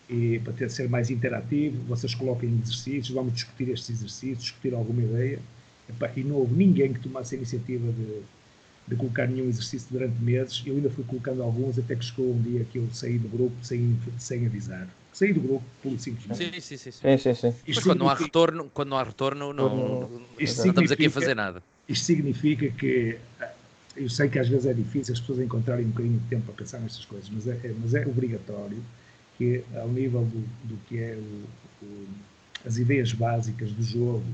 E para ter, ser mais interativo, vocês coloquem exercícios, vamos discutir estes exercícios, discutir alguma ideia. E não houve ninguém que tomasse a iniciativa de, de colocar nenhum exercício durante meses. Eu ainda fui colocando alguns, até que chegou um dia que eu saí do grupo sem, sem avisar. Saí do grupo por simplesmente. Sim, sim, sim. sim. sim, sim, sim. Mas quando não há retorno, quando não, há retorno não, não, não estamos aqui a fazer nada. Isto significa que eu sei que às vezes é difícil as pessoas encontrarem um bocadinho de tempo para pensar nestas coisas, mas é, é mas é obrigatório que, ao nível do, do que é o, o, as ideias básicas do jogo,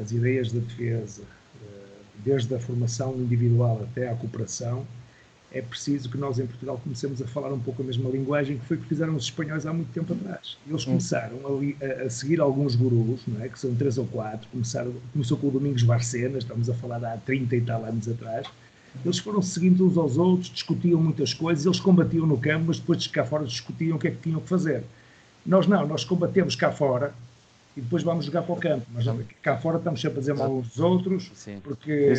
as ideias da defesa, eh, desde a formação individual até à cooperação, é preciso que nós em Portugal comecemos a falar um pouco a mesma linguagem que foi que fizeram os espanhóis há muito tempo atrás. Eles hum. começaram a, a, seguir alguns gurus, não é? que são três ou quatro, começaram, começou com o Domingos Barcenas, estamos a falar há 30 e tal anos atrás, eles foram seguindo uns aos outros, discutiam muitas coisas, eles combatiam no campo, mas depois de cá fora discutiam o que é que tinham que fazer. Nós não, nós combatemos cá fora e depois vamos jogar para o campo, mas cá fora estamos sempre a dizer mal uns dos outros, Sim. porque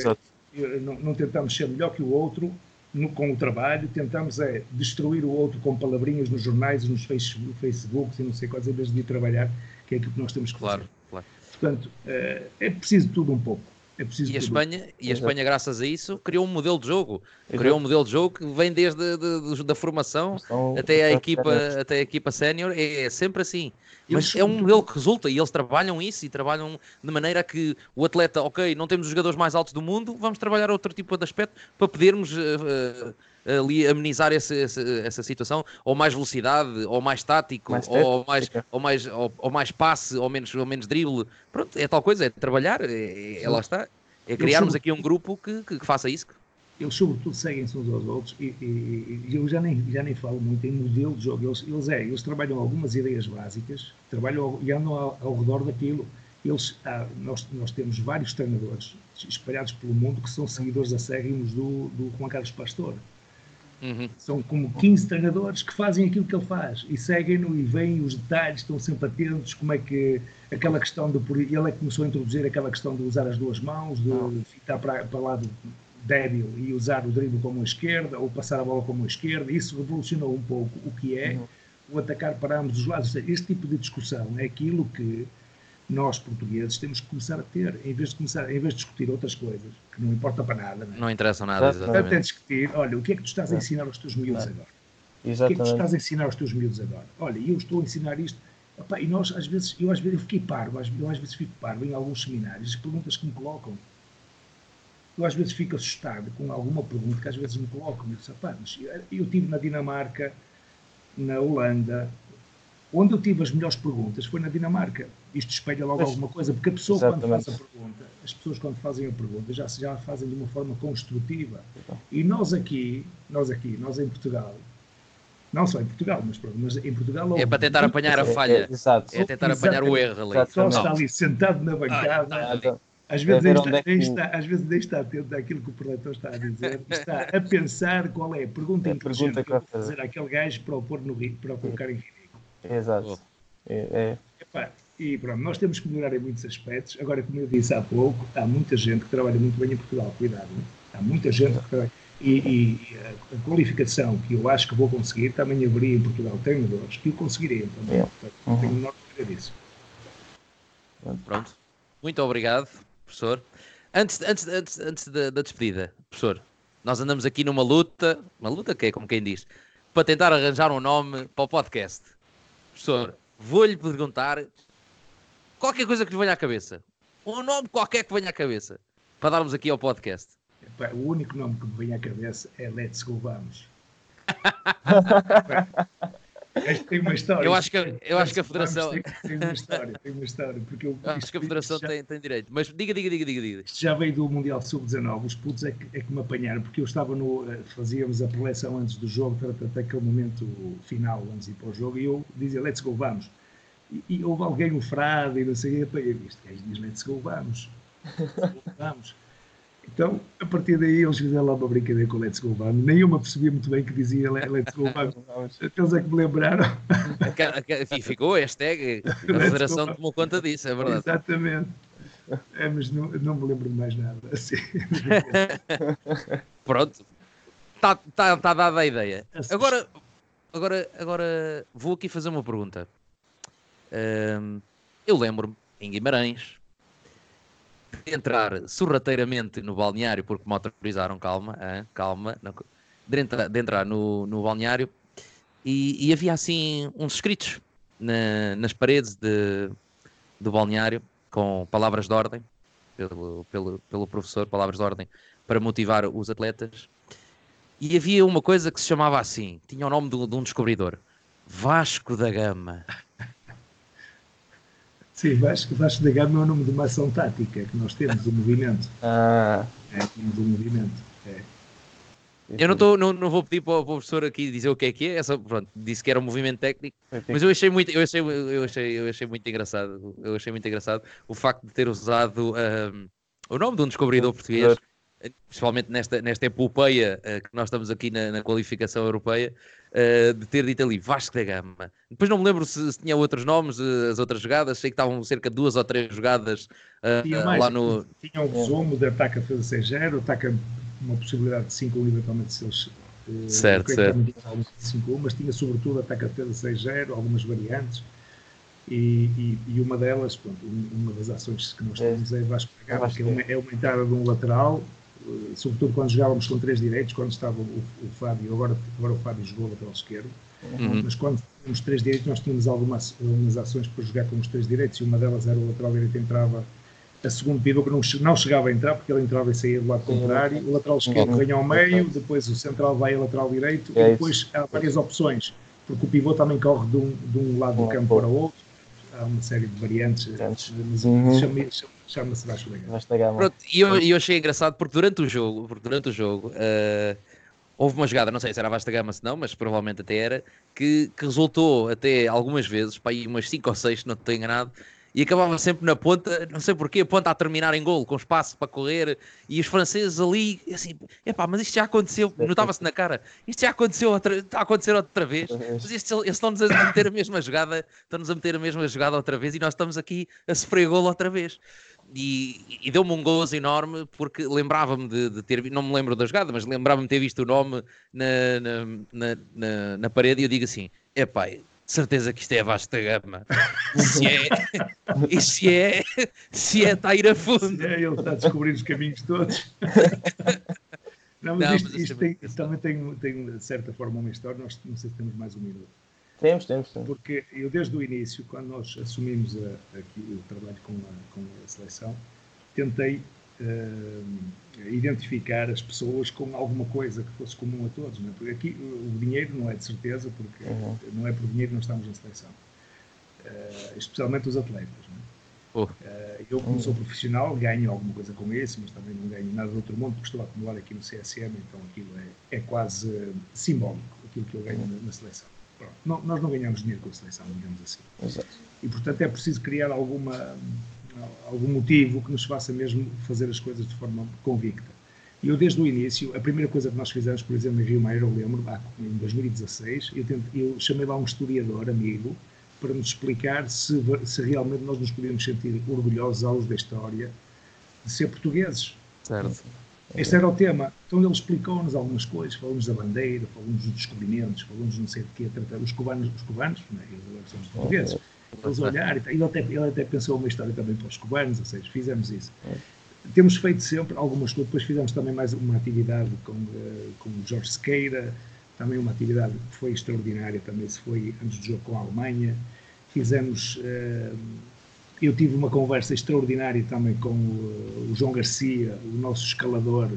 não, não tentamos ser melhor que o outro, no, com o trabalho, tentamos é destruir o outro com palavrinhas nos jornais, nos Facebook, Facebooks e não sei quais, em vez de ir trabalhar, que é aquilo que nós temos que claro, fazer. Claro. Portanto, é, é preciso tudo um pouco. É e a Espanha, e a Espanha, graças a isso, criou um modelo de jogo. Exato. Criou um modelo de jogo que vem desde de, de, da formação até a equipa, até a equipa sénior. É, é, sempre assim. Mas é um modelo que resulta e eles trabalham isso e trabalham de maneira que o atleta, ok, não temos os jogadores mais altos do mundo, vamos trabalhar outro tipo de aspecto para podermos uh, ali amenizar esse, esse, essa situação? Ou mais velocidade, ou mais tático, Mais ou, mais, ou, mais, ou, ou mais passe, ou menos, ou menos drible? Pronto, é tal coisa, é trabalhar, é, é- lá está. É criarmos aqui um grupo que, que, que faça isso. Eles, sobretudo, seguem-se uns aos outros e, e- e eu já nem, já nem falo muito em modelo de jogo. Eles, eles, é, eles trabalham algumas ideias básicas trabalham e andam ao, ao redor daquilo. Eles, ah, nós, nós temos vários treinadores espalhados pelo mundo que são seguidores acérrimos do, do Juan Carlos Pastor. Uhum. São como 15 treinadores que fazem aquilo que ele faz e seguem-no e veem os detalhes, estão sempre atentos, como é que aquela questão de ele é que começou a introduzir aquela questão de usar as duas mãos, de ficar para, para o lado débil e usar o drible como a esquerda ou passar a bola como a esquerda. Isso revolucionou um pouco o que é o atacar para ambos os lados. Este tipo de discussão é aquilo que nós portugueses temos que começar a ter, em vez de começar, em vez de discutir outras coisas que não importa para nada. Não é? Não interessa nada, exatamente. discutir, olha, o que é que tu estás a ensinar aos teus miúdos agora? O que é que tu Exatamente. estás a ensinar aos teus miúdos agora? Olha, eu estou a ensinar isto. Epá, e nós, às vezes, eu às vezes eu fiquei parvo, às- eu às vezes fico parvo em alguns seminários, as perguntas que me colocam. Eu às vezes fico assustado com alguma pergunta que às vezes me colocam. Eu, disse, "Epá, mas eu, eu estive na Dinamarca, na Holanda, onde eu tive as melhores perguntas foi na Dinamarca. Isto espelha logo Pois, alguma coisa, porque a pessoa quando exatamente. faz a pergunta, as pessoas quando fazem a pergunta já, já a fazem de uma forma construtiva. E nós aqui, nós aqui, nós em Portugal, não só em Portugal, mas, pronto, mas em Portugal... É para tentar apanhar a É, falha. é, exato. É tentar apanhar o erro ali. Exato. Só Não. está ali sentado na bancada, Nada. às É vezes, está, é que está- às vezes nem está atento àquilo que o preletor está a dizer, está a pensar qual é a pergunta É a inteligente pergunta que eu que vou vai fazer àquele gajo para o pôr no ri- para o colocar em ridículo. Exato. É, é. Epá, e pronto, nós temos que melhorar em muitos aspectos. Agora, como eu disse há pouco, há muita gente que trabalha muito bem em Portugal, cuidado. né? Há muita gente que trabalha. E, e- a, a qualificação que eu acho que vou conseguir, também haveria em Portugal treinadores que o conseguiriam também. É. Portanto, não tenho a menor dúvida disso. Pronto. Muito obrigado, professor. Antes, antes, antes, antes da, da despedida, professor, nós andamos aqui numa luta, uma luta que é como quem diz, para tentar arranjar um nome para o podcast. Professor, vou-lhe perguntar qualquer coisa que lhe venha à cabeça. Um nome qualquer que venha à cabeça. Para darmos aqui ao podcast. O único nome que me vem à cabeça é Let's Go Vamos. Tem uma história. Eu acho que, eu acho que a Federação. Tem, tem uma história, tem uma história. Porque eu, Acho que a Federação já- tem, tem direito. Mas diga, diga, diga, diga, diga. Isto já veio do Mundial Sub-19, os putos é que, é que me apanharam, porque eu estava no. eh, Fazíamos a preleção antes do jogo, até aquele momento final, antes de ir para o jogo, e eu dizia let's go, vamos. E, e houve alguém, um frade, e não sei o que, eu disse, este gajo diz let's go, vamos. Let's go, vamos. Então, a partir daí, eles fizeram lá uma brincadeira com let's go, vamos. Nem eu me percebia muito bem que dizia le- let's go, vamos. Vamos. Eles é que me lembraram. E ficou a hashtag. A Federação tomou conta disso, é verdade. Exatamente. É, mas não, não me lembro de mais nada. Assim. Pronto. Está tá, tá dada a ideia. Agora, agora, agora vou aqui fazer uma pergunta. Ahm, eu lembro-me, em Guimarães, de entrar sorrateiramente no balneário, porque me autorizaram, calma, hã, calma, de entrar, de entrar no, no balneário e, e havia assim uns escritos na- nas paredes de, do balneário com palavras de ordem pelo, pelo, pelo professor, palavras de ordem para motivar os atletas. E havia uma coisa que se chamava assim, tinha o nome de, um- de um descobridor, Vasco da Gama. Sim, Vasco, Vasco da Gama é o nome de uma ação tática que nós temos, o movimento. Ah, É, temos um movimento. É. Eu não, tô, não, não vou pedir para o professor aqui dizer o que é que é, é só, pronto, disse que era um movimento técnico, mas eu achei muito, eu achei, eu achei, eu achei muito engraçado, eu achei muito engraçado o facto de ter usado ahm, o nome de um descobridor português, principalmente nesta, nesta epopeia eh, que nós estamos aqui na, na qualificação europeia, eh, de ter dito ali Vasco da Gama. Depois não me lembro se, se tinha outros nomes, eh, as outras jogadas, sei que estavam cerca de duas ou três jogadas eh, mais, lá no. tinha um resumo de ataque a defesa 6-0, ataque a uma possibilidade de 5-1 eventualmente se eles. Certo, alguns de 5-1, mas tinha sobretudo ataque a defesa 6-0, algumas variantes. E, e, e uma delas, pronto, um- uma das ações que nós É. temos é Vasco da Gama, que é uma, é uma entrada de um lateral, sobretudo quando jogávamos com três direitos, quando estava o, o Fábio, agora, agora o Fábio jogou lateral esquerdo, Uhum. mas quando tínhamos três direitos nós tínhamos algumas, algumas ações para jogar com os três direitos e uma delas era o lateral direito entrava a segundo pivô que não, não chegava a entrar, porque ele entrava e saía do lado contrário, o lateral esquerdo vem ao meio, depois o central vai ao lateral direito, e depois há várias opções, porque o pivô também corre de um, de um lado do campo para o outro, há uma série de variantes, mas uhum. Chama-se Vasta Gama. E eu, eu achei engraçado porque durante o jogo, porque durante o jogo uh, houve uma jogada, não sei se era vasta gama se não, mas provavelmente até era, que, que resultou até algumas vezes, para aí umas 5 ou 6, se não estou enganado, e acabava sempre na ponta, não sei porquê, a ponta a terminar em gol, com espaço para correr, e os franceses ali, assim, epá, mas isto já aconteceu, notava-se na cara, isto já aconteceu outra, está a acontecer outra vez, mas isto, eles estão-nos a meter a mesma jogada, estão-nos a meter a mesma jogada outra vez, e nós estamos aqui a sofrer gol outra vez. E, e deu-me um gozo enorme porque lembrava-me de, de, ter não me lembro da jogada, mas lembrava-me de ter visto o nome na, na, na, na, parede e eu digo assim: epá, de certeza que isto é a vasta gama. Se é, e se é, se é, está a ir a fundo. Se é, ele está a descobrir os caminhos todos. Não, mas não, isto, mas isto tem, também tem, tem, de certa forma, uma história. Nós não sei se temos mais um minuto. Temos, temos, temos. Porque eu, desde o início, quando nós assumimos a, aqui o trabalho com a, com a seleção, tentei uh, identificar as pessoas com alguma coisa que fosse comum a todos. Não é? Porque aqui o dinheiro não é de certeza, porque uhum. não é por dinheiro que não estamos na seleção. Uh, especialmente os atletas. Não é? uh, eu, como sou profissional, ganho alguma coisa com isso, mas também não ganho nada de outro mundo, porque estou a acumular aqui no CSM, então aquilo é, é quase simbólico, aquilo que eu ganho na, na seleção. Pronto, não, nós não ganhamos dinheiro com a seleção, digamos assim. Exato. E, portanto, é preciso criar alguma algum motivo que nos faça mesmo fazer as coisas de forma convicta. E eu, desde o início, a primeira coisa que nós fizemos, por exemplo, em Rio Maior, eu lembro, em 2016, eu, tente, eu chamei lá um historiador amigo para nos explicar se, se realmente nós nos podíamos sentir orgulhosos aos da história de ser portugueses. Certo. Este era o tema. Então ele explicou-nos algumas coisas, falou-nos da bandeira, falou-nos dos descobrimentos, falou-nos não sei de quê, os cubanos, os cubanos, não é? eles agora são os portugueses eles olhar. Ele até, ele até pensou uma história também para os cubanos, ou seja, fizemos isso. Temos feito sempre algumas coisas, depois fizemos também mais uma atividade com, uh, com o Jorge Sequeira, também uma atividade que foi extraordinária, também se foi antes do jogo com a Alemanha. Fizemos, uh, eu tive uma conversa extraordinária também com o, João Garcia, o nosso escalador,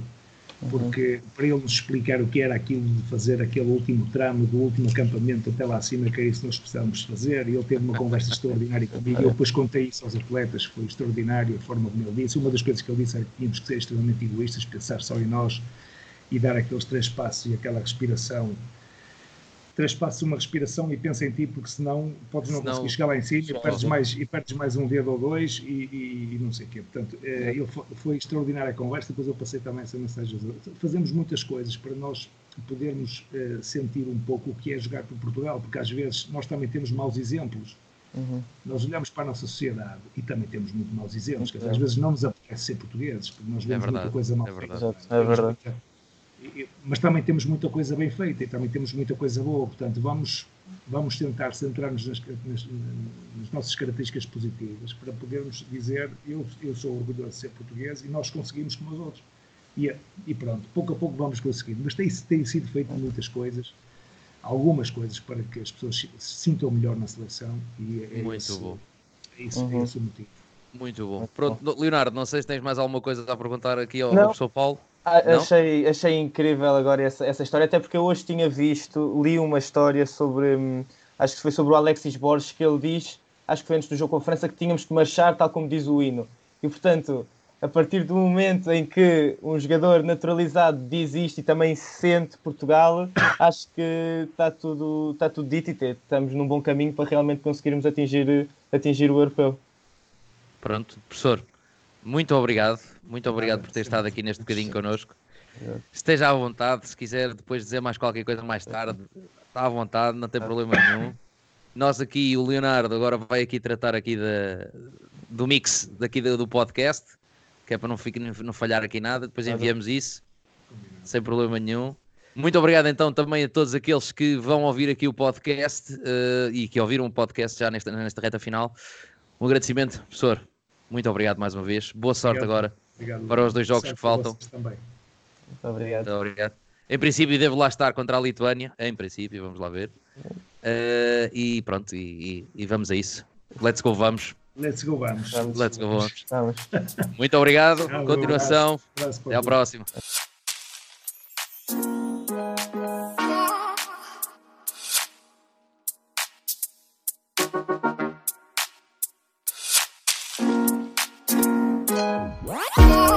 porque para ele nos explicar o que era aquilo de fazer aquele último tramo do último acampamento até lá acima, que é isso que nós precisávamos fazer, e ele teve uma conversa extraordinária comigo, eu depois contei isso aos atletas, foi extraordinário a forma como ele disse, uma das coisas que ele disse era que tínhamos que ser extremamente egoístas, pensar só em nós e dar aqueles três passos e aquela respiração três passos, uma respiração e pensa em ti, porque senão podes não senão, conseguir chegar lá em cima e perdes, mais, e perdes mais um dedo ou dois e, e, e não sei o quê. Portanto, é, ele foi, foi extraordinária a conversa, depois eu passei também essa mensagem. Fazemos muitas coisas para nós podermos uh, sentir um pouco o que é jogar por Portugal, porque às vezes nós também temos maus exemplos. Uhum. Nós olhamos para a nossa sociedade e também temos muito maus exemplos. Uhum. Às vezes não nos apetece ser portugueses, porque nós é vemos é muita coisa mal é feita. É verdade mas também temos muita coisa bem feita e também temos muita coisa boa, portanto vamos, vamos tentar centrar-nos nas, nas, nas, nossas características positivas para podermos dizer eu, eu sou orgulhoso de ser português e nós conseguimos como os outros. E, e pronto, pouco a pouco vamos conseguindo, mas tem, tem sido feito muitas coisas, algumas coisas para que as pessoas se sintam melhor na seleção e é, Muito esse, bom. É, esse, uhum. é esse o motivo. Muito bom. Pronto, Leonardo, não sei se tens mais alguma coisa a perguntar aqui ao, ao professor Paulo. Achei, achei incrível agora essa, essa história, até porque eu hoje tinha visto, li uma história sobre, hum, acho que foi sobre o Alexis Borges, que ele diz, acho que foi antes do jogo com a França, que tínhamos que marchar tal como diz o hino. E portanto, a partir do momento em que um jogador naturalizado diz isto e também sente Portugal, acho que está tudo, está tudo dito e estamos num bom caminho para realmente conseguirmos atingir, atingir o europeu. Pronto, professor, muito obrigado. Muito obrigado por ter estado aqui neste bocadinho connosco. Esteja à vontade, se quiser depois dizer mais qualquer coisa mais tarde, está à vontade, não tem problema nenhum. Nós aqui, o Leonardo, agora vai aqui tratar aqui da, do mix daqui do, do, podcast, que é para não, ficar, não falhar aqui nada, depois enviamos isso, sem problema nenhum. Muito obrigado então também a todos aqueles que vão ouvir aqui o podcast uh, e que ouviram o podcast já nesta, nesta reta final. Um agradecimento, professor. Muito obrigado mais uma vez. Boa sorte obrigado. agora obrigado, para os dois jogos que faltam. Também. Muito obrigado. Muito obrigado. Em princípio, devo lá estar contra a Lituânia. Em princípio, vamos lá ver. Uh, e pronto, e, e, e, vamos a isso. Let's go, vamos. Let's go, vamos. Vamos. Let's go, vamos. Vamos. Muito obrigado, continuação, abraço, abraço até à próxima.